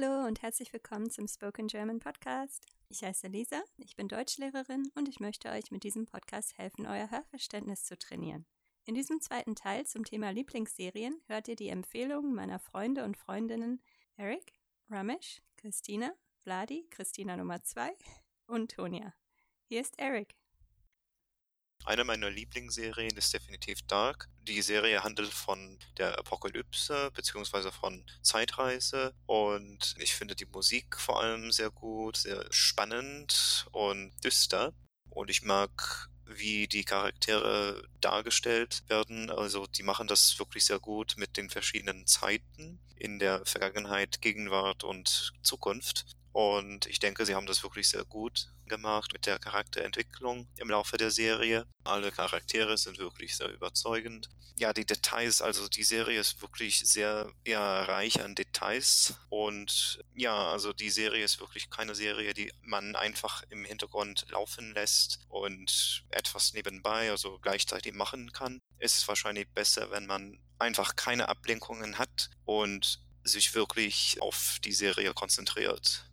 Hallo und herzlich willkommen zum Spoken German Podcast. Ich heiße Lisa, ich bin Deutschlehrerin und ich möchte euch mit diesem Podcast helfen, euer Hörverständnis zu trainieren. In diesem zweiten Teil zum Thema Lieblingsserien hört ihr die Empfehlungen meiner Freunde und Freundinnen Eric, Ramesh, Christina, Vladi, Christina Nummer 2 und Tonia. Hier ist Eric. Eine meiner Lieblingsserien ist definitiv Dark. Die Serie handelt von der Apokalypse beziehungsweise von Zeitreise und ich finde die Musik vor allem sehr gut, sehr spannend und düster. Und ich mag wie die Charaktere dargestellt werden. Also die machen das wirklich sehr gut mit den verschiedenen Zeiten in der Vergangenheit, Gegenwart und Zukunft. Und ich denke, sie haben das wirklich sehr gut gemacht mit der Charakterentwicklung im Laufe der Serie. Alle Charaktere sind wirklich sehr überzeugend. Ja, die Details, also die Serie ist wirklich sehr ja, reich an Details. Und ja, also die Serie ist wirklich keine Serie, die man einfach im Hintergrund laufen lässt und etwas nebenbei, also gleichzeitig machen kann. Es ist wahrscheinlich besser, wenn man einfach keine Ablenkungen hat und sich wirklich auf die Serie konzentriert.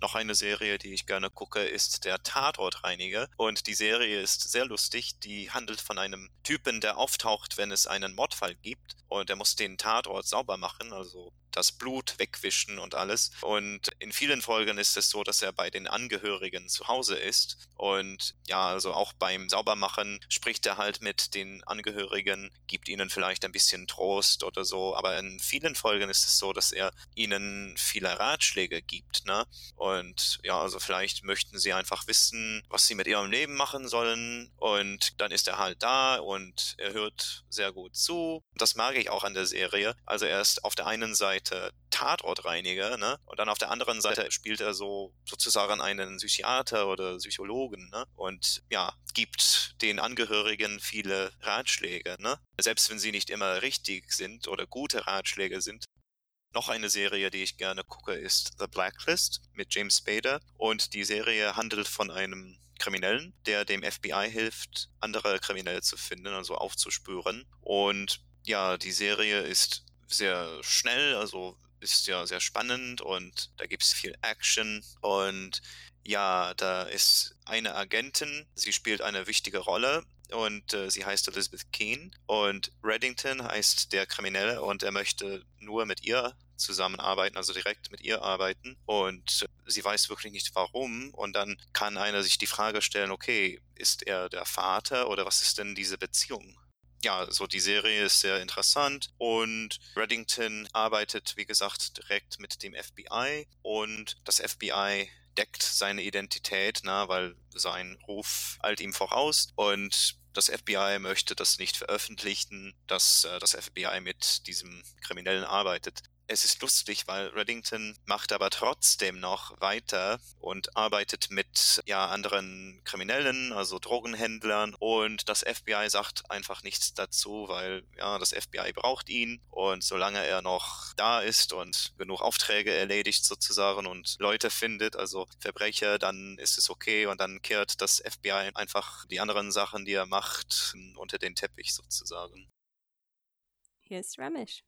Noch eine Serie, die ich gerne gucke, ist der Tatortreiniger. Und die Serie ist sehr lustig. Die handelt von einem Typen, der auftaucht, wenn es einen Mordfall gibt. Und er muss den Tatort sauber machen, also das Blut wegwischen und alles. Und in vielen Folgen ist es so, dass er bei den Angehörigen zu Hause ist. Und ja, also auch beim Saubermachen spricht er halt mit den Angehörigen, gibt ihnen vielleicht ein bisschen Trost oder so. Aber in vielen Folgen ist es so, dass er ihnen viele Ratschläge gibt. Ne? Und ja, also vielleicht möchten sie einfach wissen, was sie mit ihrem Leben machen sollen. Und dann ist er halt da und er hört sehr gut zu. Das mag ich auch an der Serie. Also er ist auf der einen Seite Seite Tatortreiniger, ne? Und dann auf der anderen Seite spielt er so sozusagen einen Psychiater oder Psychologen, ne? Und ja, gibt den Angehörigen viele Ratschläge, ne? Selbst wenn sie nicht immer richtig sind oder gute Ratschläge sind. Noch eine Serie, die ich gerne gucke, ist The Blacklist mit James Spader. Und die Serie handelt von einem Kriminellen, der dem FBI hilft, andere Kriminelle zu finden, also aufzuspüren. Und ja, die Serie ist sehr schnell, also ist ja sehr spannend und da gibt es viel Action und ja, da ist eine Agentin, sie spielt eine wichtige Rolle und äh, sie heißt Elizabeth Keane und Reddington heißt der Kriminelle und er möchte nur mit ihr zusammenarbeiten, also direkt mit ihr arbeiten und sie weiß wirklich nicht warum und dann kann einer sich die Frage stellen, okay, ist er der Vater oder was ist denn diese Beziehung? Ja, so die Serie ist sehr interessant und Reddington arbeitet, wie gesagt, direkt mit dem FBI und das FBI deckt seine Identität, na, weil sein Ruf eilt ihm voraus und das FBI möchte das nicht veröffentlichen, dass äh, das FBI mit diesem Kriminellen arbeitet es ist lustig, weil Reddington macht aber trotzdem noch weiter und arbeitet mit ja anderen Kriminellen, also Drogenhändlern und das FBI sagt einfach nichts dazu, weil ja das FBI braucht ihn und solange er noch da ist und genug Aufträge erledigt sozusagen und Leute findet, also Verbrecher, dann ist es okay und dann kehrt das FBI einfach die anderen Sachen, die er macht, unter den Teppich sozusagen. Hier ist Ramesh.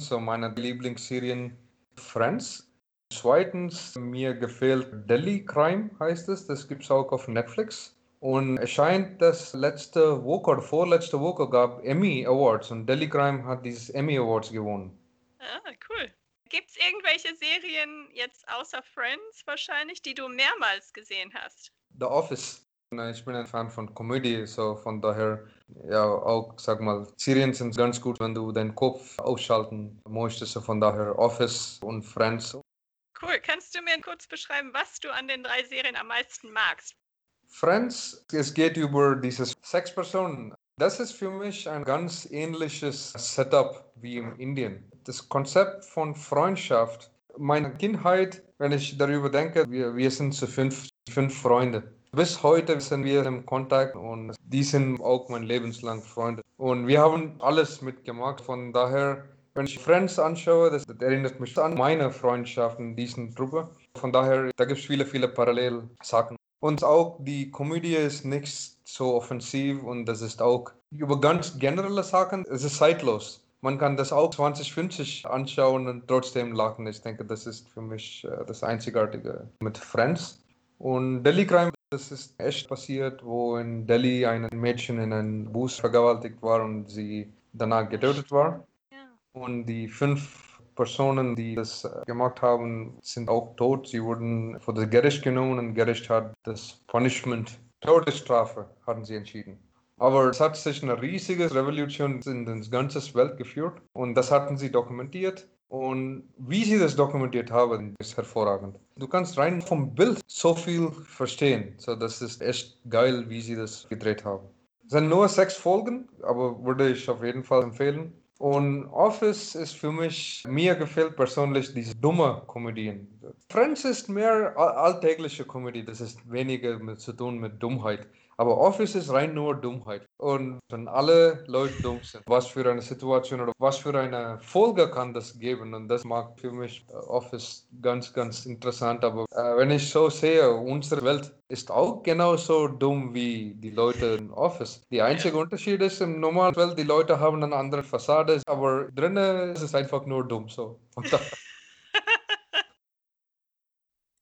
So meine Lieblingsserien Friends. Zweitens, mir gefällt Delhi Crime, heißt es. Das gibt es auch auf Netflix. Und es scheint, dass letzte Woche oder vorletzte Woche gab Emmy Awards und Delhi Crime hat dieses Emmy Awards gewonnen. Ah, cool. Gibt es irgendwelche Serien jetzt außer Friends wahrscheinlich, die du mehrmals gesehen hast? The Office. Ich bin ein Fan von Komödie, so von daher, ja, auch, sag mal, Serien sind ganz gut, wenn du deinen Kopf ausschalten möchtest, so von daher Office und Friends. Cool, kannst du mir kurz beschreiben, was du an den drei Serien am meisten magst? Friends, es geht über diese sechs Personen. Das ist für mich ein ganz ähnliches Setup wie in Indien. Das Konzept von Freundschaft, meine Kindheit, wenn ich darüber denke, wir, wir sind zu fünf, fünf Freunde. Bis heute sind wir im Kontakt und die sind auch mein lebenslang Freunde. Und wir haben alles mitgemacht. Von daher, wenn ich Friends anschaue, das, erinnert mich an meine Freundschaft in diesen Truppe. Von daher, da gibt es viele, viele Parallelsachen. Und auch die Komödie ist nicht so offensiv und das ist auch über ganz generelle Sachen, es ist zeitlos. man kann das auch 2050 anschauen und trotzdem lachen. Ich denke, das ist für mich äh, das Einzigartige mit Friends. Und Delhi Crime, das ist echt passiert, wo in Delhi ein Mädchen in einem Bus vergewaltigt war und sie danach getötet war. Ja. Und die fünf Personen, die das äh, gemacht haben, sind auch tot. Sie wurden vor das Gericht genommen und Gericht hat das Punishment, Todesstrafe, hatten sie entschieden. Aber es hat sich eine riesige Revolution in die ganze Welt geführt und das hatten sie dokumentiert. Und wie sie das dokumentiert haben, ist hervorragend. Du kannst rein vom Bild so viel verstehen. So, das ist echt geil, wie sie das gedreht haben. Es sind nur sechs Folgen, aber würde ich auf jeden Fall empfehlen. Und Office ist für mich, mir gefällt persönlich diese dumme Komödien. Friends ist mehr alltägliche Komödie, das ist weniger mit zu tun mit Dummheit. Aber Office ist rein nur Dummheit. Und wenn alle Leute dumm sind, was für eine Situation oder was für eine Folge kann das geben? Und das mag für mich äh, Office ganz, ganz interessant. Aber äh, wenn ich so sehe, unsere Welt ist auch genauso dumm wie die Leute in Office. Die einzige Unterschied ist, im normalen Welt, die Leute haben eine andere Fassade, aber drinnen ist es einfach nur dumm so.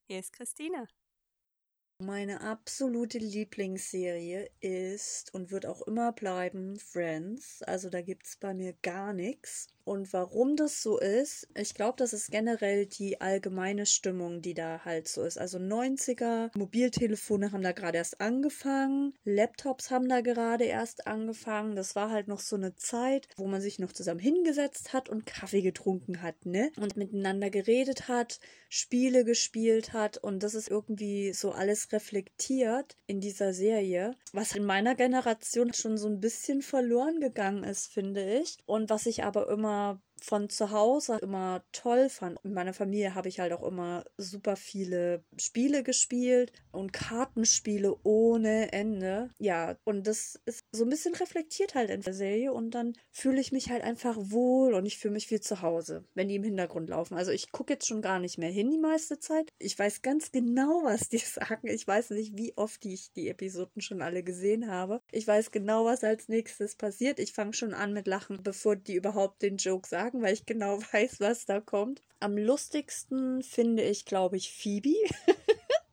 Hier ist Christina. Meine absolute Lieblingsserie ist und wird auch immer bleiben Friends. Also da gibt's bei mir gar nichts. Und warum das so ist, ich glaube, das ist generell die allgemeine Stimmung, die da halt so ist. Also 90er, Mobiltelefone haben da gerade erst angefangen, Laptops haben da gerade erst angefangen. Das war halt noch so eine Zeit, wo man sich noch zusammen hingesetzt hat und Kaffee getrunken hat, ne? Und miteinander geredet hat, Spiele gespielt hat und das ist irgendwie so alles reflektiert in dieser Serie, was in meiner Generation schon so ein bisschen verloren gegangen ist, finde ich. Und was ich aber immer uh, von zu Hause immer toll fand. In meiner Familie habe ich halt auch immer super viele Spiele gespielt und Kartenspiele ohne Ende. Ja, und das ist so ein bisschen reflektiert halt in der Serie und dann fühle ich mich halt einfach wohl und ich fühle mich wie zu Hause, wenn die im Hintergrund laufen. Also ich gucke jetzt schon gar nicht mehr hin die meiste Zeit. Ich weiß ganz genau, was die sagen. Ich weiß nicht, wie oft ich die Episoden schon alle gesehen habe. Ich weiß genau, was als nächstes passiert. Ich fange schon an mit Lachen, bevor die überhaupt den Joke sagen sagen, weil ich genau weiß, was da kommt. Am lustigsten finde ich, glaube ich, Phoebe.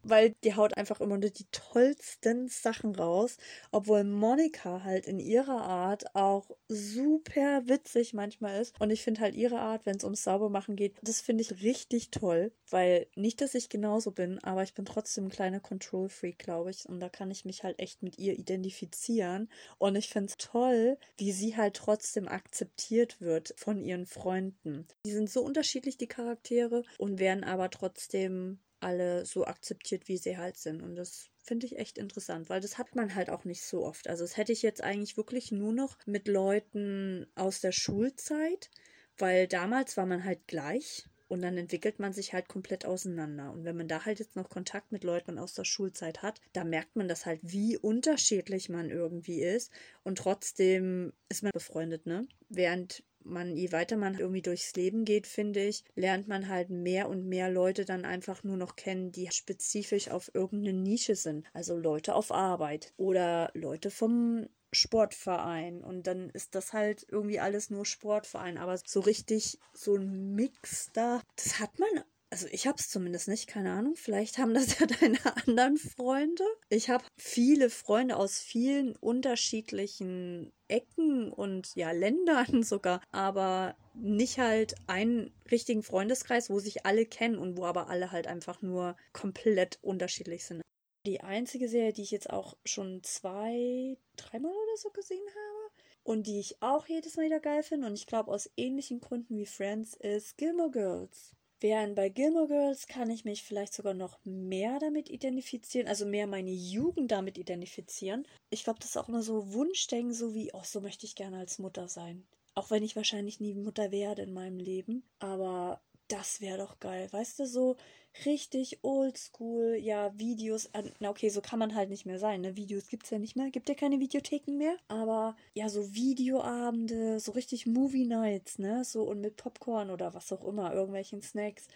weil die haut einfach immer nur die tollsten Sachen raus, obwohl Monika halt in ihrer Art auch super witzig manchmal ist. Und ich finde halt ihre Art, wenn es ums Saubermachen geht, das finde ich richtig toll, weil nicht, dass ich genauso bin, aber ich bin trotzdem ein kleiner Control Freak, glaube ich, und da kann ich mich halt echt mit ihr identifizieren. Und ich finde es toll, wie sie halt trotzdem akzeptiert wird von ihren Freunden. Die sind so unterschiedlich die Charaktere und werden aber trotzdem alle so akzeptiert, wie sie halt sind. Und das finde ich echt interessant, weil das hat man halt auch nicht so oft. Also das hätte ich jetzt eigentlich wirklich nur noch mit Leuten aus der Schulzeit, weil damals war man halt gleich und dann entwickelt man sich halt komplett auseinander. Und wenn man da halt jetzt noch Kontakt mit Leuten aus der Schulzeit hat, da merkt man das halt, wie unterschiedlich man irgendwie ist. Und trotzdem ist man befreundet, ne? Während man, je weiter man irgendwie durchs Leben geht, finde ich, lernt man halt mehr und mehr Leute dann einfach nur noch kennen, die spezifisch auf irgendeine Nische sind. Also Leute auf Arbeit oder Leute vom Sportverein und dann ist das halt irgendwie alles nur Sportverein, aber so richtig so ein Mix da, das hat man also ich habe es zumindest nicht, keine Ahnung. Vielleicht haben das ja deine anderen Freunde. Ich habe viele Freunde aus vielen unterschiedlichen Ecken und ja Ländern sogar, aber nicht halt einen richtigen Freundeskreis, wo sich alle kennen und wo aber alle halt einfach nur komplett unterschiedlich sind. Die einzige Serie, die ich jetzt auch schon zwei, dreimal oder so gesehen habe und die ich auch jedes Mal wieder geil finde und ich glaube aus ähnlichen Gründen wie Friends ist Gilmore Girls. Während bei Gilmore Girls kann ich mich vielleicht sogar noch mehr damit identifizieren, also mehr meine Jugend damit identifizieren. Ich glaube, das ist auch immer so Wunschdenken, so wie, oh, so möchte ich gerne als Mutter sein. Auch wenn ich wahrscheinlich nie Mutter werde in meinem Leben. Aber das wäre doch geil. Weißt du, so richtig oldschool, ja, Videos. Na, okay, so kann man halt nicht mehr sein. Ne? Videos gibt es ja nicht mehr. Gibt ja keine Videotheken mehr. Aber ja, so Videoabende, so richtig Movie Nights, ne? So und mit Popcorn oder was auch immer, irgendwelchen Snacks.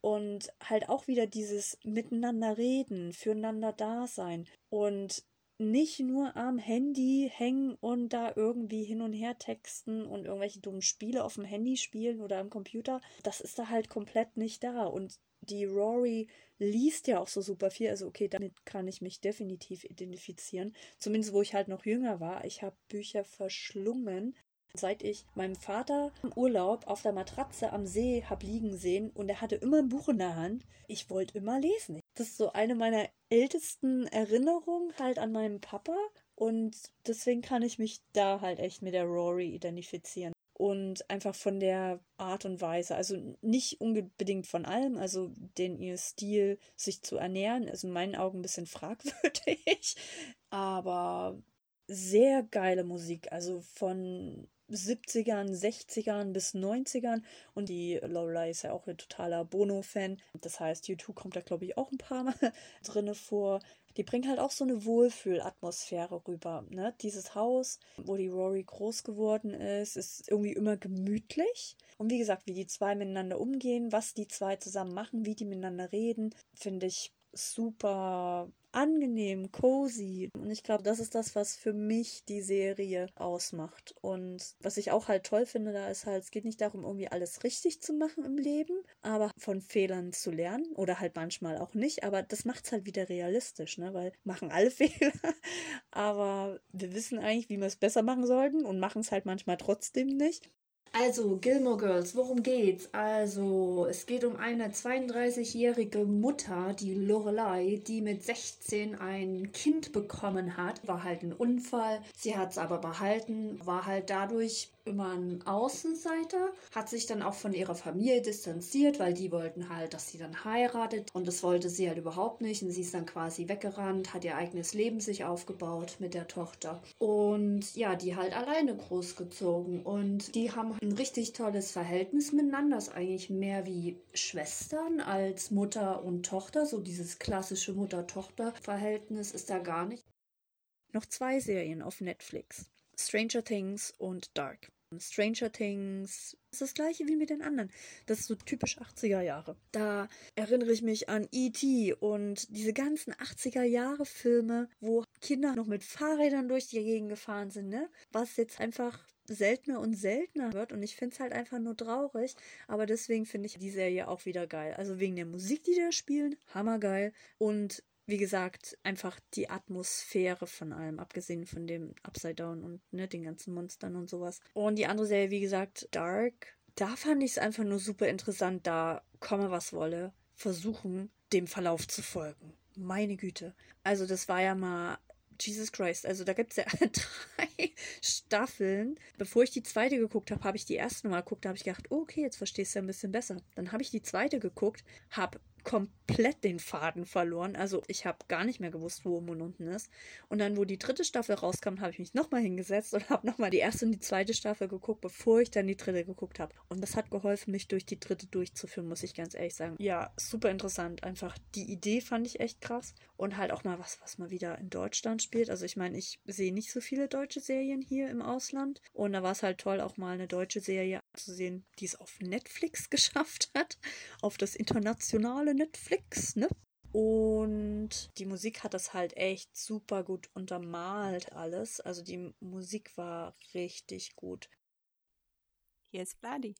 Und halt auch wieder dieses Miteinander reden, füreinander da sein. Und nicht nur am Handy hängen und da irgendwie hin und her texten und irgendwelche dummen Spiele auf dem Handy spielen oder am Computer. Das ist da halt komplett nicht da. Und die Rory liest ja auch so super viel. Also okay, damit kann ich mich definitiv identifizieren. Zumindest wo ich halt noch jünger war. Ich habe Bücher verschlungen. Seit ich meinem Vater im Urlaub auf der Matratze am See hab liegen sehen und er hatte immer ein Buch in der Hand, ich wollte immer lesen. Das ist so eine meiner ältesten Erinnerungen halt an meinen Papa und deswegen kann ich mich da halt echt mit der Rory identifizieren und einfach von der Art und Weise, also nicht unbedingt von allem, also den ihr Stil, sich zu ernähren, ist in meinen Augen ein bisschen fragwürdig, aber sehr geile Musik, also von 70ern, 60ern bis 90ern und die Lorelei ist ja auch ein totaler Bono-Fan. Das heißt, U2 kommt da, glaube ich, auch ein paar Mal drinne vor die bringen halt auch so eine Wohlfühlatmosphäre rüber. Ne? Dieses Haus, wo die Rory groß geworden ist, ist irgendwie immer gemütlich. Und wie gesagt, wie die zwei miteinander umgehen, was die zwei zusammen machen, wie die miteinander reden, finde ich super angenehm, cozy. Und ich glaube, das ist das, was für mich die Serie ausmacht. Und was ich auch halt toll finde, da ist halt, es geht nicht darum, irgendwie alles richtig zu machen im Leben, aber von Fehlern zu lernen oder halt manchmal auch nicht. Aber das macht es halt wieder realistisch, ne? Weil machen alle Fehler, aber wir wissen eigentlich, wie wir es besser machen sollten und machen es halt manchmal trotzdem nicht. Also, Gilmore Girls, worum geht's? Also, es geht um eine 32-jährige Mutter, die Lorelei, die mit 16 ein Kind bekommen hat. War halt ein Unfall. Sie hat es aber behalten, war halt dadurch immer ein Außenseiter, hat sich dann auch von ihrer Familie distanziert, weil die wollten halt, dass sie dann heiratet und das wollte sie halt überhaupt nicht und sie ist dann quasi weggerannt, hat ihr eigenes Leben sich aufgebaut mit der Tochter und ja, die halt alleine großgezogen und die haben ein richtig tolles Verhältnis miteinander, ist eigentlich mehr wie Schwestern als Mutter und Tochter, so dieses klassische Mutter-Tochter-Verhältnis ist da gar nicht. Noch zwei Serien auf Netflix. Stranger Things und Dark. Stranger Things ist das gleiche wie mit den anderen. Das ist so typisch 80er Jahre. Da erinnere ich mich an E.T. und diese ganzen 80er Jahre Filme, wo Kinder noch mit Fahrrädern durch die Gegend gefahren sind, ne? Was jetzt einfach seltener und seltener wird und ich finde es halt einfach nur traurig, aber deswegen finde ich die Serie auch wieder geil. Also wegen der Musik, die da spielen, hammergeil und wie gesagt, einfach die Atmosphäre von allem, abgesehen von dem Upside Down und ne, den ganzen Monstern und sowas. Und die andere Serie, wie gesagt, Dark, da fand ich es einfach nur super interessant, da komme was wolle, versuchen, dem Verlauf zu folgen. Meine Güte. Also, das war ja mal Jesus Christ, also da gibt es ja drei Staffeln. Bevor ich die zweite geguckt habe, habe ich die erste mal geguckt, da habe ich gedacht, okay, jetzt verstehst du ja ein bisschen besser. Dann habe ich die zweite geguckt, habe komplett den Faden verloren. Also ich habe gar nicht mehr gewusst, wo oben und unten ist. Und dann, wo die dritte Staffel rauskam, habe ich mich nochmal hingesetzt und habe nochmal die erste und die zweite Staffel geguckt, bevor ich dann die dritte geguckt habe. Und das hat geholfen, mich durch die dritte durchzuführen, muss ich ganz ehrlich sagen. Ja, super interessant. Einfach die Idee fand ich echt krass. Und halt auch mal was, was mal wieder in Deutschland spielt. Also ich meine, ich sehe nicht so viele deutsche Serien hier im Ausland. Und da war es halt toll, auch mal eine deutsche Serie zu sehen, die es auf Netflix geschafft hat. Auf das internationale Netflix, ne? Und die Musik hat das halt echt super gut untermalt alles. Also die Musik war richtig gut. Hier ist Vladi.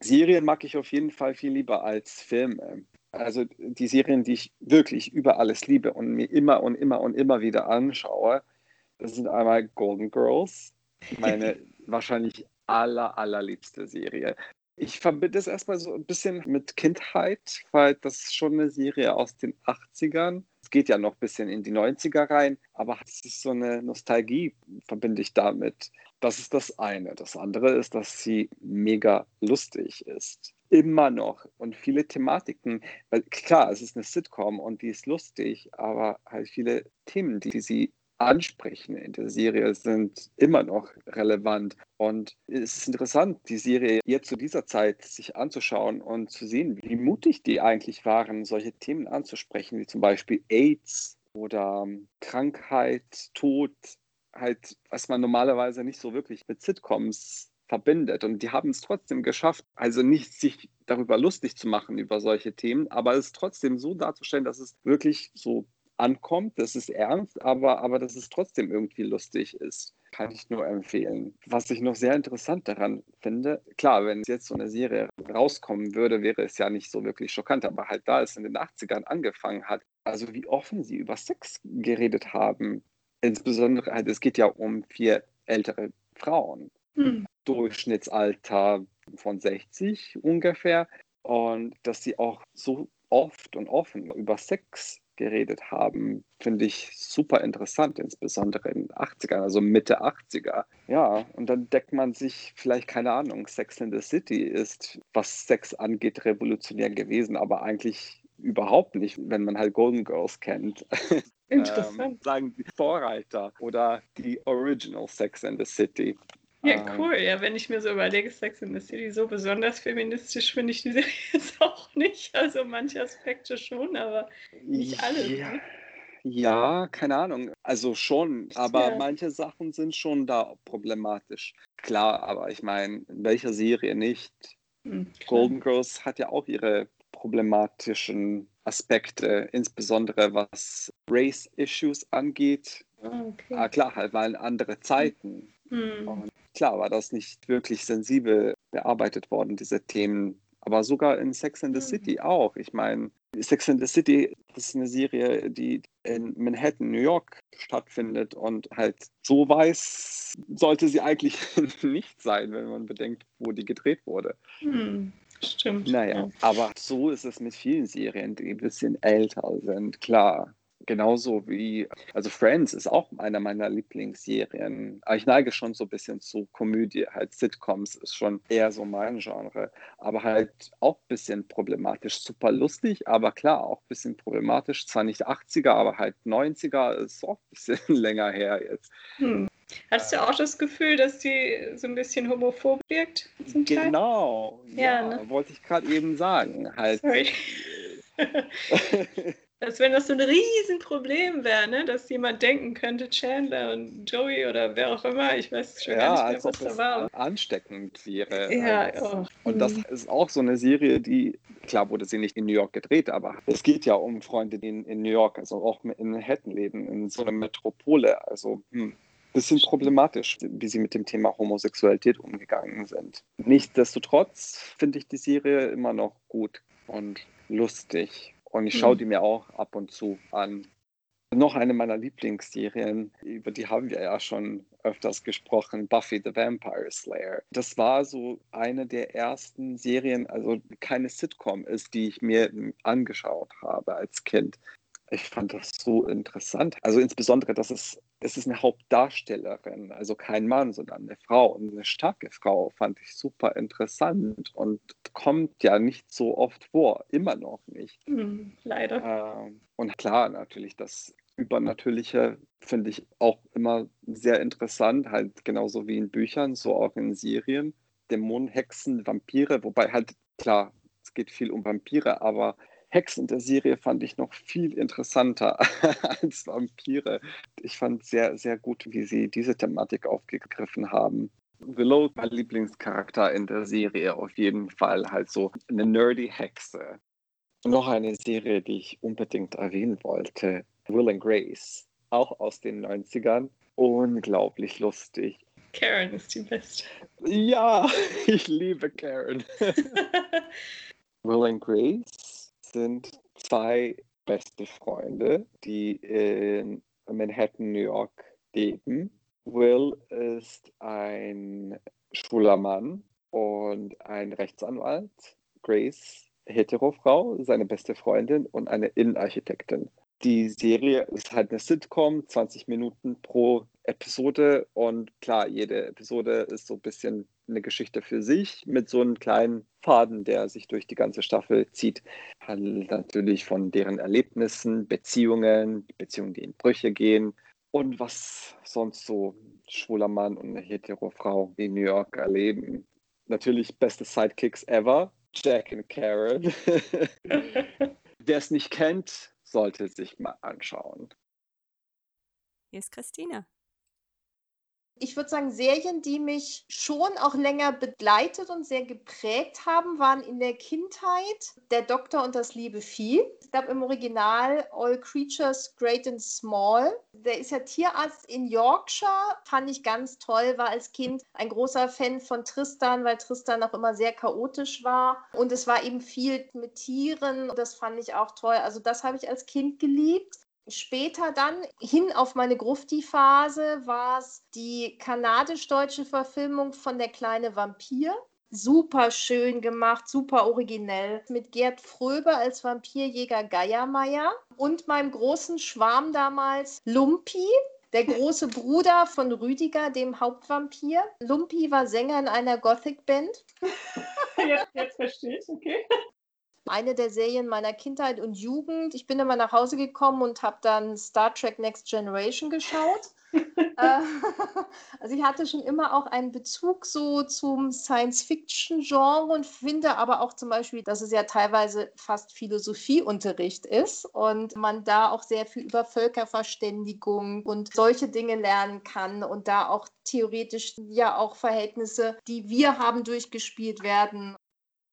Serien mag ich auf jeden Fall viel lieber als Filme. Also die Serien, die ich wirklich über alles liebe und mir immer und immer und immer wieder anschaue, das sind einmal Golden Girls, meine wahrscheinlich aller, allerliebste Serie. Ich verbinde es erstmal so ein bisschen mit Kindheit, weil das ist schon eine Serie aus den 80ern. Es geht ja noch ein bisschen in die 90er rein, aber es ist so eine Nostalgie, verbinde ich damit. Das ist das eine. Das andere ist, dass sie mega lustig ist. Immer noch. Und viele Thematiken, weil klar, es ist eine Sitcom und die ist lustig, aber halt viele Themen, die sie ansprechen in der Serie, sind immer noch relevant. Und es ist interessant, die Serie jetzt zu dieser Zeit sich anzuschauen und zu sehen, wie mutig die eigentlich waren, solche Themen anzusprechen, wie zum Beispiel AIDS oder Krankheit, Tod, halt, was man normalerweise nicht so wirklich mit Sitcoms verbindet. Und die haben es trotzdem geschafft, also nicht sich darüber lustig zu machen, über solche Themen, aber es trotzdem so darzustellen, dass es wirklich so ankommt, dass es ernst, aber, aber dass es trotzdem irgendwie lustig ist. Kann ich nur empfehlen. Was ich noch sehr interessant daran finde, klar, wenn jetzt so eine Serie rauskommen würde, wäre es ja nicht so wirklich schockant, aber halt da es in den 80ern angefangen hat, also wie offen sie über Sex geredet haben, insbesondere halt, es geht ja um vier ältere Frauen. Hm. Durchschnittsalter von 60 ungefähr. Und dass sie auch so oft und offen über Sex geredet haben, finde ich super interessant, insbesondere in den 80ern, also Mitte 80er. Ja, und dann deckt man sich vielleicht, keine Ahnung, Sex in the City ist, was Sex angeht, revolutionär gewesen, aber eigentlich überhaupt nicht, wenn man halt Golden Girls kennt. Interessant. ähm, sagen die Vorreiter oder die Original Sex in the City. Ja, ähm, cool. Ja, wenn ich mir so überlege, Sex in the City, so besonders feministisch finde ich die Serie jetzt auch nicht. Also manche Aspekte schon, aber nicht alle. Ja, ja keine Ahnung. Also schon, aber ja. manche Sachen sind schon da problematisch. Klar, aber ich meine, in welcher Serie nicht? Hm, Golden Girls hat ja auch ihre problematischen Aspekte, insbesondere was Race-Issues angeht. Ah, okay. Ah, klar, halt waren andere Zeiten. Hm. Und klar war das nicht wirklich sensibel bearbeitet worden, diese Themen. Aber sogar in Sex and the hm. City auch. Ich meine, Sex and the City ist eine Serie, die in Manhattan, New York stattfindet und halt so weiß sollte sie eigentlich nicht sein, wenn man bedenkt, wo die gedreht wurde. Hm. Stimmt. Naja, ja. aber so ist es mit vielen Serien, die ein bisschen älter sind, klar. Genauso wie, also Friends ist auch einer meiner Lieblingsserien. Aber ich neige schon so ein bisschen zu Komödie, halt Sitcoms ist schon eher so mein Genre. Aber halt auch ein bisschen problematisch. Super lustig, aber klar, auch ein bisschen problematisch. Zwar nicht 80er, aber halt 90er ist auch ein bisschen länger her jetzt. Hm. Hattest du auch das Gefühl, dass die so ein bisschen homophob wirkt? Genau, ja, ja ne? wollte ich gerade eben sagen. Halt, Sorry. Als wenn das so ein Riesenproblem wäre, ne? dass jemand denken könnte, Chandler und Joey oder wer auch immer, ich weiß schon ja, gar nicht mehr, was da war. ansteckend wäre. Ja, oh. Und das hm. ist auch so eine Serie, die, klar wurde sie nicht in New York gedreht, aber es geht ja um Freunde, die in, in New York, also auch in Manhattan leben, in so einer Metropole. Also, hm bisschen problematisch, wie sie mit dem Thema Homosexualität umgegangen sind. Nichtsdestotrotz finde ich die Serie immer noch gut und lustig. Und ich schaue mhm. die mir auch ab und zu an. Noch eine meiner Lieblingsserien, über die haben wir ja schon öfters gesprochen, Buffy the Vampire Slayer. Das war so eine der ersten Serien, also keine Sitcom ist, die ich mir angeschaut habe als Kind. Ich fand das so interessant. Also insbesondere, dass es, es ist eine Hauptdarstellerin, also kein Mann, sondern eine Frau und eine starke Frau, fand ich super interessant und kommt ja nicht so oft vor, immer noch nicht. Hm, leider. Ähm, und klar, natürlich, das Übernatürliche finde ich auch immer sehr interessant, halt genauso wie in Büchern, so auch in Serien. Dämonen, Hexen, Vampire, wobei halt klar, es geht viel um Vampire, aber Hexen der Serie fand ich noch viel interessanter als Vampire. Ich fand sehr, sehr gut, wie sie diese Thematik aufgegriffen haben. Willow, mein Lieblingscharakter in der Serie, auf jeden Fall halt so eine nerdy Hexe. Noch eine Serie, die ich unbedingt erwähnen wollte, Will and Grace, auch aus den 90ern. Unglaublich lustig. Karen ist die beste. Ja, ich liebe Karen. Will and Grace sind zwei beste Freunde, die in Manhattan, New York leben. Will ist ein schwuler Mann und ein Rechtsanwalt. Grace, Heterofrau, seine beste Freundin und eine Innenarchitektin. Die Serie ist halt eine Sitcom, 20 Minuten pro Episode und klar, jede Episode ist so ein bisschen eine Geschichte für sich mit so einem kleinen Faden, der sich durch die ganze Staffel zieht. Handelt natürlich von deren Erlebnissen, Beziehungen, Beziehungen, die in Brüche gehen und was sonst so schwuler Mann und eine hetero Frau in New York erleben. Natürlich beste Sidekicks ever, Jack und Karen. Wer es nicht kennt, sollte sich mal anschauen. Hier ist Christina. Ich würde sagen, Serien, die mich schon auch länger begleitet und sehr geprägt haben, waren in der Kindheit Der Doktor und das liebe Vieh. Ich glaube im Original All Creatures Great and Small. Der ist ja Tierarzt in Yorkshire, fand ich ganz toll, war als Kind ein großer Fan von Tristan, weil Tristan auch immer sehr chaotisch war. Und es war eben viel mit Tieren, das fand ich auch toll. Also das habe ich als Kind geliebt. Später dann, hin auf meine Grufti-Phase, war es die kanadisch-deutsche Verfilmung von Der kleine Vampir. Super schön gemacht, super originell. Mit Gerd Fröbe als Vampirjäger Geiermeier und meinem großen Schwarm damals Lumpi, der große Bruder von Rüdiger, dem Hauptvampir. Lumpi war Sänger in einer Gothic-Band. Jetzt, jetzt verstehe ich, okay eine der Serien meiner Kindheit und Jugend. Ich bin immer nach Hause gekommen und habe dann Star Trek Next Generation geschaut. Äh, also ich hatte schon immer auch einen Bezug so zum Science-Fiction-Genre und finde aber auch zum Beispiel, dass es ja teilweise fast Philosophieunterricht ist und man da auch sehr viel über Völkerverständigung und solche Dinge lernen kann und da auch theoretisch ja auch Verhältnisse, die wir haben, durchgespielt werden.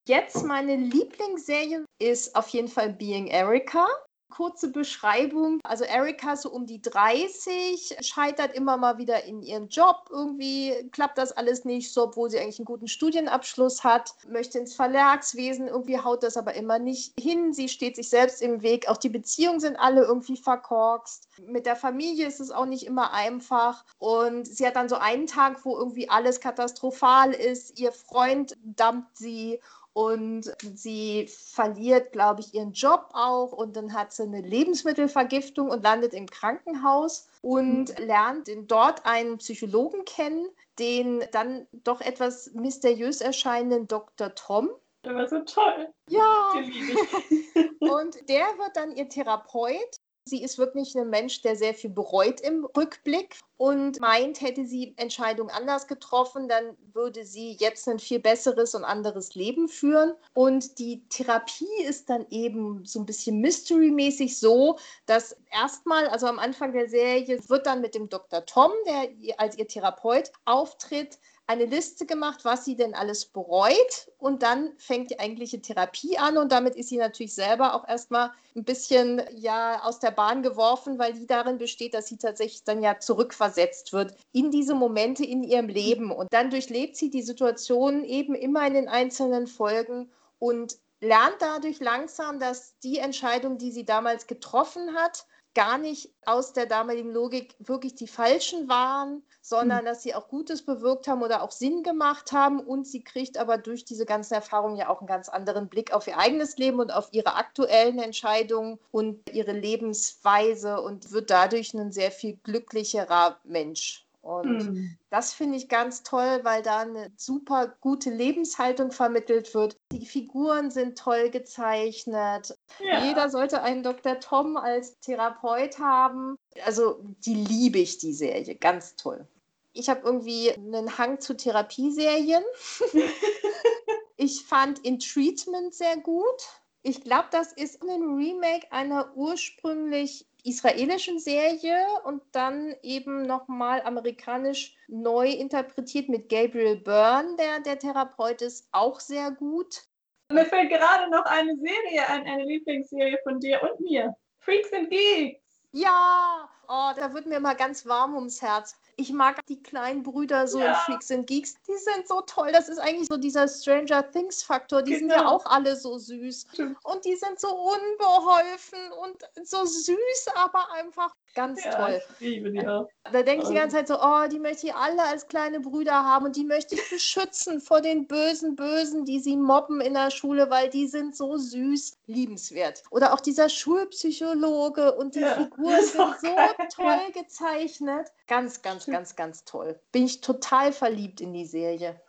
Jetzt meine Lieblingsserie ist auf jeden Fall Being Erica. Kurze Beschreibung. Also Erika so um die 30, scheitert immer mal wieder in ihrem Job. Irgendwie klappt das alles nicht so, obwohl sie eigentlich einen guten Studienabschluss hat. Möchte ins Verlagswesen, irgendwie haut das aber immer nicht hin. Sie steht sich selbst im Weg. Auch die Beziehungen sind alle irgendwie verkorkst. Mit der Familie ist es auch nicht immer einfach. Und sie hat dann so einen Tag, wo irgendwie alles katastrophal ist. Ihr Freund dampft sie und sie verliert, glaube ich, ihren Job auch und dann hat sie eine Lebensmittelvergiftung und landet im Krankenhaus und mhm. lernt dort einen Psychologen kennen, den dann doch etwas mysteriös erscheinenden Dr. Tom. Der war so toll. Ja. und der wird dann ihr Therapeut Sie ist wirklich ein Mensch, der sehr viel bereut im Rückblick und meint, hätte sie Entscheidungen anders getroffen, dann würde sie jetzt ein viel besseres und anderes Leben führen. Und die Therapie ist dann eben so ein bisschen mystery-mäßig so, dass erstmal, also am Anfang der Serie, wird dann mit dem Dr. Tom, der als ihr Therapeut auftritt, eine Liste gemacht, was sie denn alles bereut. Und dann fängt die eigentliche Therapie an. Und damit ist sie natürlich selber auch erstmal ein bisschen ja aus der Bahn geworfen, weil die darin besteht, dass sie tatsächlich dann ja zurückversetzt wird in diese Momente in ihrem Leben. Und dann durchlebt sie die Situation eben immer in den einzelnen Folgen und lernt dadurch langsam, dass die Entscheidung, die sie damals getroffen hat, gar nicht aus der damaligen Logik wirklich die falschen waren, sondern mhm. dass sie auch Gutes bewirkt haben oder auch Sinn gemacht haben. Und sie kriegt aber durch diese ganzen Erfahrungen ja auch einen ganz anderen Blick auf ihr eigenes Leben und auf ihre aktuellen Entscheidungen und ihre Lebensweise und wird dadurch ein sehr viel glücklicherer Mensch. Und mhm. das finde ich ganz toll, weil da eine super gute Lebenshaltung vermittelt wird. Die Figuren sind toll gezeichnet. Ja. Jeder sollte einen Dr. Tom als Therapeut haben. Also die liebe ich, die Serie. Ganz toll. Ich habe irgendwie einen Hang zu Therapieserien. ich fand In Treatment sehr gut. Ich glaube, das ist ein Remake einer ursprünglich israelischen Serie und dann eben nochmal amerikanisch neu interpretiert mit Gabriel Byrne, der der Therapeut ist, auch sehr gut. Mir fällt gerade noch eine Serie ein, eine Lieblingsserie von dir und mir. Freaks and Geeks. Ja, oh, da wird mir mal ganz warm ums Herz ich mag die kleinen Brüder so ja. in Freaks and Geeks. Die sind so toll. Das ist eigentlich so dieser Stranger Things Faktor. Die genau. sind ja genau. auch alle so süß. Stimmt. Und die sind so unbeholfen und so süß, aber einfach ganz ja, toll. Ich liebe die auch. Da denke ich die ganze Zeit so, oh, die möchte ich alle als kleine Brüder haben und die möchte ich beschützen vor den bösen Bösen, die sie mobben in der Schule, weil die sind so süß, liebenswert. Oder auch dieser Schulpsychologe und die ja, Figuren sind so toll gezeichnet. Ganz, ganz, ganz, ganz toll. Bin ich total verliebt in die Serie.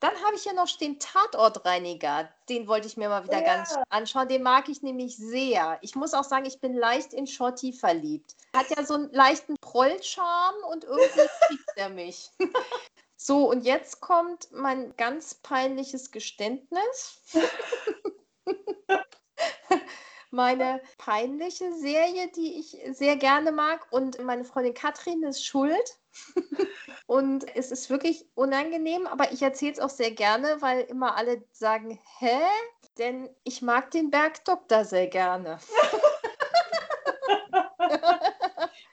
Dann habe ich hier noch den Tatortreiniger. Den wollte ich mir mal wieder ja. ganz anschauen. Den mag ich nämlich sehr. Ich muss auch sagen, ich bin leicht in Schotti verliebt. Hat ja so einen leichten Prollcharme und irgendwie kriegt er mich. so, und jetzt kommt mein ganz peinliches Geständnis. meine peinliche Serie, die ich sehr gerne mag. Und meine Freundin Katrin ist schuld. Und es ist wirklich unangenehm, aber ich erzähle es auch sehr gerne, weil immer alle sagen, hä? Denn ich mag den Bergdoktor sehr gerne.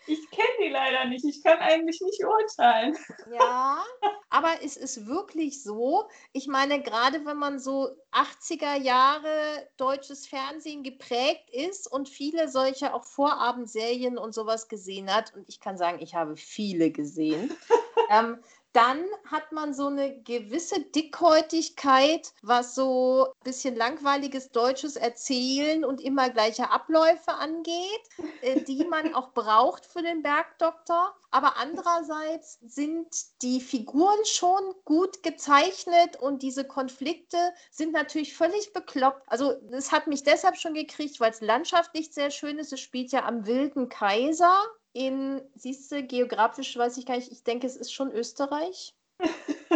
Ich kenne die leider nicht. Ich kann eigentlich nicht urteilen. Ja, aber es ist wirklich so. Ich meine, gerade wenn man so 80er Jahre deutsches Fernsehen geprägt ist und viele solche auch Vorabendserien und sowas gesehen hat, und ich kann sagen, ich habe viele gesehen, ähm, dann hat man so eine gewisse Dickhäutigkeit, was so ein bisschen langweiliges deutsches Erzählen und immer gleiche Abläufe angeht, äh, die man auch braucht für den Bergdoktor. Aber andererseits sind die Figuren schon gut gezeichnet und diese Konflikte sind natürlich völlig bekloppt. Also es hat mich deshalb schon gekriegt, weil es landschaftlich sehr schön ist. Es spielt ja am Wilden Kaiser in, siehst du, geografisch weiß ich gar nicht, ich denke, es ist schon Österreich.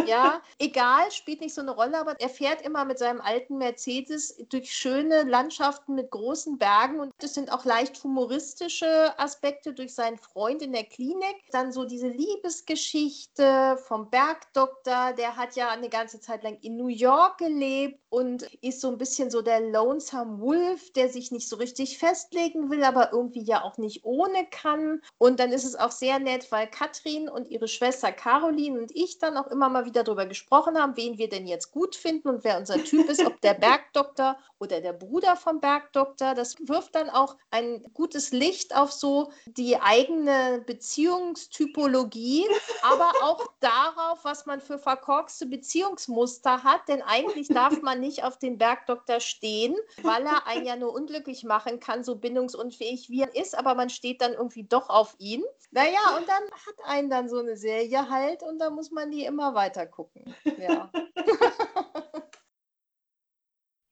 Ja, egal, spielt nicht so eine Rolle, aber er fährt immer mit seinem alten Mercedes durch schöne Landschaften mit großen Bergen und das sind auch leicht humoristische Aspekte durch seinen Freund in der Klinik. Dann so diese Liebesgeschichte vom Bergdoktor, der hat ja eine ganze Zeit lang in New York gelebt und ist so ein bisschen so der Lonesome Wolf, der sich nicht so richtig festlegen will, aber irgendwie ja auch nicht ohne kann. Und dann ist es auch sehr nett, weil Katrin und ihre Schwester Caroline und ich dann auch immer mal wieder darüber gesprochen haben, wen wir denn jetzt gut finden und wer unser Typ ist, ob der Bergdoktor oder der Bruder vom Bergdoktor. Das wirft dann auch ein gutes Licht auf so die eigene Beziehungstypologie, aber auch darauf, was man für verkorkste Beziehungsmuster hat. Denn eigentlich darf man nicht auf den Bergdoktor stehen, weil er einen ja nur unglücklich machen kann, so bindungsunfähig wie er ist, aber man steht dann irgendwie doch auf ihn. Naja, und dann hat einen dann so eine Serie halt und da muss man die immer weiter gucken. Ja.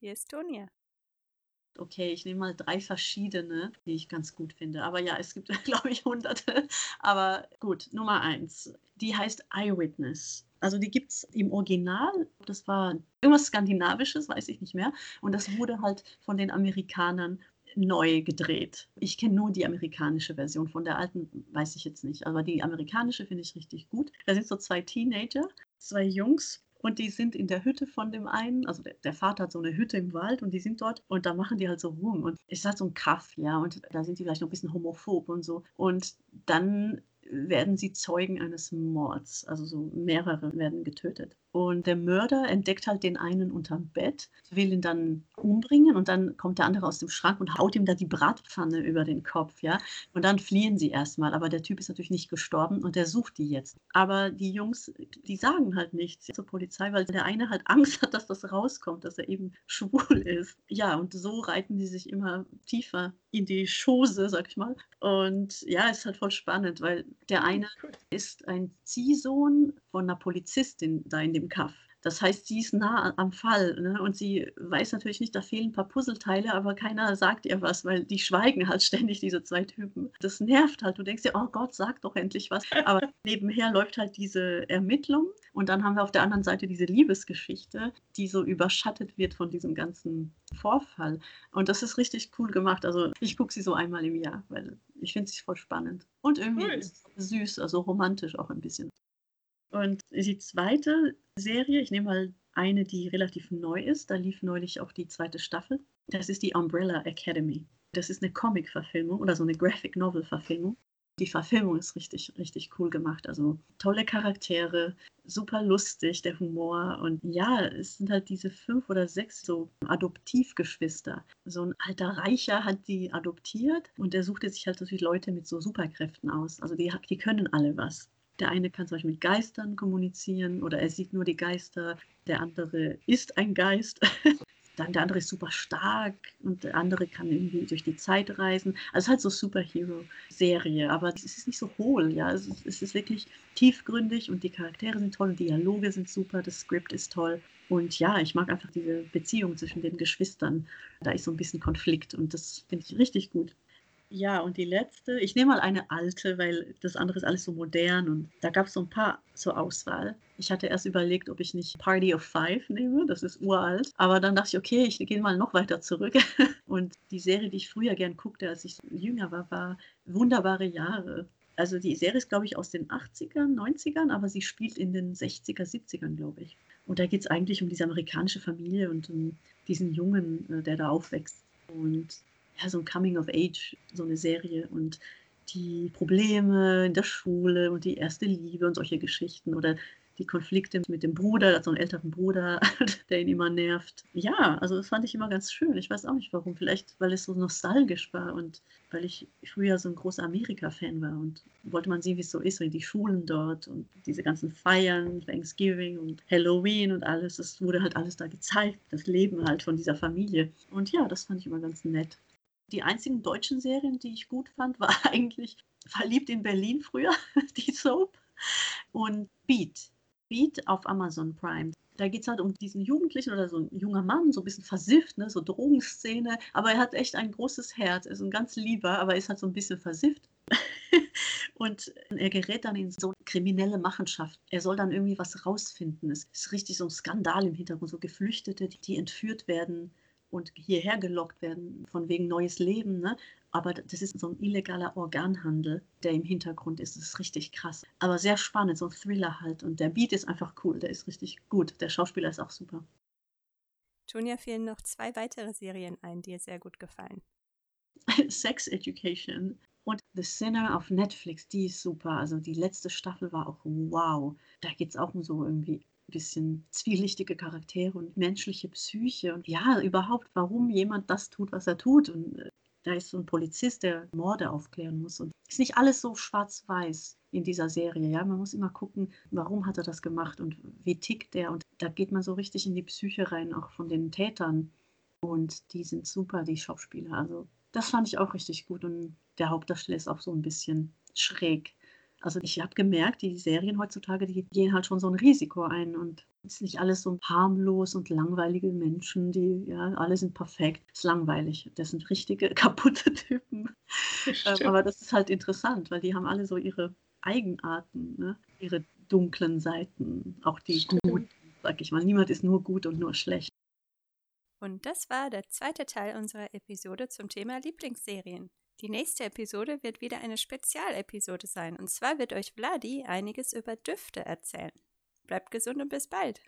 Hier ist Tonia. Okay, ich nehme mal drei verschiedene, die ich ganz gut finde. Aber ja, es gibt, glaube ich, hunderte. Aber gut, Nummer eins. Die heißt Eyewitness. Also die gibt es im Original. Das war irgendwas Skandinavisches, weiß ich nicht mehr. Und das wurde halt von den Amerikanern neu gedreht. Ich kenne nur die amerikanische Version. Von der alten weiß ich jetzt nicht. Aber die amerikanische finde ich richtig gut. Da sind so zwei Teenager, zwei Jungs und die sind in der Hütte von dem einen, also der, der, Vater hat so eine Hütte im Wald und die sind dort und da machen die halt so rum. Und es ist halt so ein Kaff, ja, und da sind die vielleicht noch ein bisschen homophob und so. Und dann werden sie Zeugen eines Mords. Also so mehrere werden getötet. Und der Mörder entdeckt halt den einen unterm Bett, will ihn dann umbringen und dann kommt der andere aus dem Schrank und haut ihm da die Bratpfanne über den Kopf, ja. Und dann fliehen sie erstmal, aber der Typ ist natürlich nicht gestorben und der sucht die jetzt. Aber die Jungs, die sagen halt nichts zur Polizei, weil der eine halt Angst hat, dass das rauskommt, dass er eben schwul ist. Ja, und so reiten die sich immer tiefer in die Schose, sag ich mal. Und ja, ist halt voll spannend, weil der eine ist ein Ziehsohn von einer Polizistin da in dem Kaff. Das heißt, sie ist nah am Fall ne? und sie weiß natürlich nicht, da fehlen ein paar Puzzleteile, aber keiner sagt ihr was, weil die schweigen halt ständig, diese zwei Typen. Das nervt halt. Du denkst dir, oh Gott, sag doch endlich was. Aber nebenher läuft halt diese Ermittlung und dann haben wir auf der anderen Seite diese Liebesgeschichte, die so überschattet wird von diesem ganzen Vorfall. Und das ist richtig cool gemacht. Also ich gucke sie so einmal im Jahr, weil ich finde sie voll spannend. Und irgendwie cool. süß, also romantisch auch ein bisschen. Und die zweite Serie, ich nehme mal eine, die relativ neu ist, da lief neulich auch die zweite Staffel. Das ist die Umbrella Academy. Das ist eine Comic-Verfilmung oder so eine Graphic Novel-Verfilmung. Die Verfilmung ist richtig, richtig cool gemacht. Also tolle Charaktere, super lustig, der Humor. Und ja, es sind halt diese fünf oder sechs so Adoptivgeschwister. So ein alter Reicher hat die adoptiert und der suchte sich halt natürlich Leute mit so Superkräften aus. Also die, die können alle was. Der eine kann zum Beispiel mit Geistern kommunizieren oder er sieht nur die Geister. Der andere ist ein Geist. Dann der andere ist super stark und der andere kann irgendwie durch die Zeit reisen. Also es ist halt so Superhero-Serie, aber es ist nicht so hohl, ja. Es ist, es ist wirklich tiefgründig und die Charaktere sind toll, die Dialoge sind super, das Skript ist toll. Und ja, ich mag einfach diese Beziehung zwischen den Geschwistern. Da ist so ein bisschen Konflikt und das finde ich richtig gut. Ja, und die letzte, ich nehme mal eine alte, weil das andere ist alles so modern und da gab es so ein paar zur Auswahl. Ich hatte erst überlegt, ob ich nicht Party of Five nehme, das ist uralt, aber dann dachte ich, okay, ich gehe mal noch weiter zurück. Und die Serie, die ich früher gern guckte, als ich jünger war, war Wunderbare Jahre. Also die Serie ist, glaube ich, aus den 80ern, 90ern, aber sie spielt in den 60er, 70ern, glaube ich. Und da geht es eigentlich um diese amerikanische Familie und um diesen Jungen, äh, der da aufwächst. Und ja, so ein Coming of Age, so eine Serie. Und die Probleme in der Schule und die erste Liebe und solche Geschichten. Oder die Konflikte mit dem Bruder, so einen älteren Bruder, der ihn immer nervt. Ja, also das fand ich immer ganz schön. Ich weiß auch nicht warum. Vielleicht, weil es so nostalgisch war und weil ich früher so ein großer Amerika-Fan war und wollte man sehen, wie es so ist, wie die Schulen dort und diese ganzen Feiern, Thanksgiving und Halloween und alles. Das wurde halt alles da gezeigt, das Leben halt von dieser Familie. Und ja, das fand ich immer ganz nett. Die einzigen deutschen Serien, die ich gut fand, war eigentlich Verliebt in Berlin früher, die Soap, und Beat. Beat auf Amazon Prime. Da geht es halt um diesen Jugendlichen oder so ein junger Mann, so ein bisschen versifft, ne, so Drogenszene. Aber er hat echt ein großes Herz. Er ist ein ganz lieber, aber er ist halt so ein bisschen versifft. und er gerät dann in so kriminelle Machenschaft. Er soll dann irgendwie was rausfinden. Es ist richtig so ein Skandal im Hintergrund, so Geflüchtete, die entführt werden und hierher gelockt werden von wegen neues Leben. Ne? Aber das ist so ein illegaler Organhandel, der im Hintergrund ist. Das ist richtig krass. Aber sehr spannend, so ein Thriller halt. Und der Beat ist einfach cool, der ist richtig gut. Der Schauspieler ist auch super. Tonia fielen noch zwei weitere Serien ein, die ihr sehr gut gefallen. Sex Education und The Sinner auf Netflix, die ist super. Also die letzte Staffel war auch wow. Da geht es auch um so irgendwie bisschen zwielichtige Charaktere und menschliche Psyche und ja, überhaupt, warum jemand das tut, was er tut. Und äh, da ist so ein Polizist, der Morde aufklären muss. Und ist nicht alles so schwarz-weiß in dieser Serie. Ja, man muss immer gucken, warum hat er das gemacht und wie tickt der. Und da geht man so richtig in die Psyche rein, auch von den Tätern. Und die sind super, die Schauspieler. Also das fand ich auch richtig gut. Und der Hauptdarsteller ist auch so ein bisschen schräg. Also ich habe gemerkt, die Serien heutzutage, die gehen halt schon so ein Risiko ein und es ist nicht alles so harmlos und langweilige Menschen, die, ja, alle sind perfekt. Es ist langweilig. Das sind richtige kaputte Typen. Ähm, aber das ist halt interessant, weil die haben alle so ihre Eigenarten, ne? ihre dunklen Seiten, auch die Stimmt. guten, sag ich mal. Niemand ist nur gut und nur schlecht. Und das war der zweite Teil unserer Episode zum Thema Lieblingsserien. Die nächste Episode wird wieder eine Spezialepisode sein und zwar wird euch Vladi einiges über Düfte erzählen. Bleibt gesund und bis bald!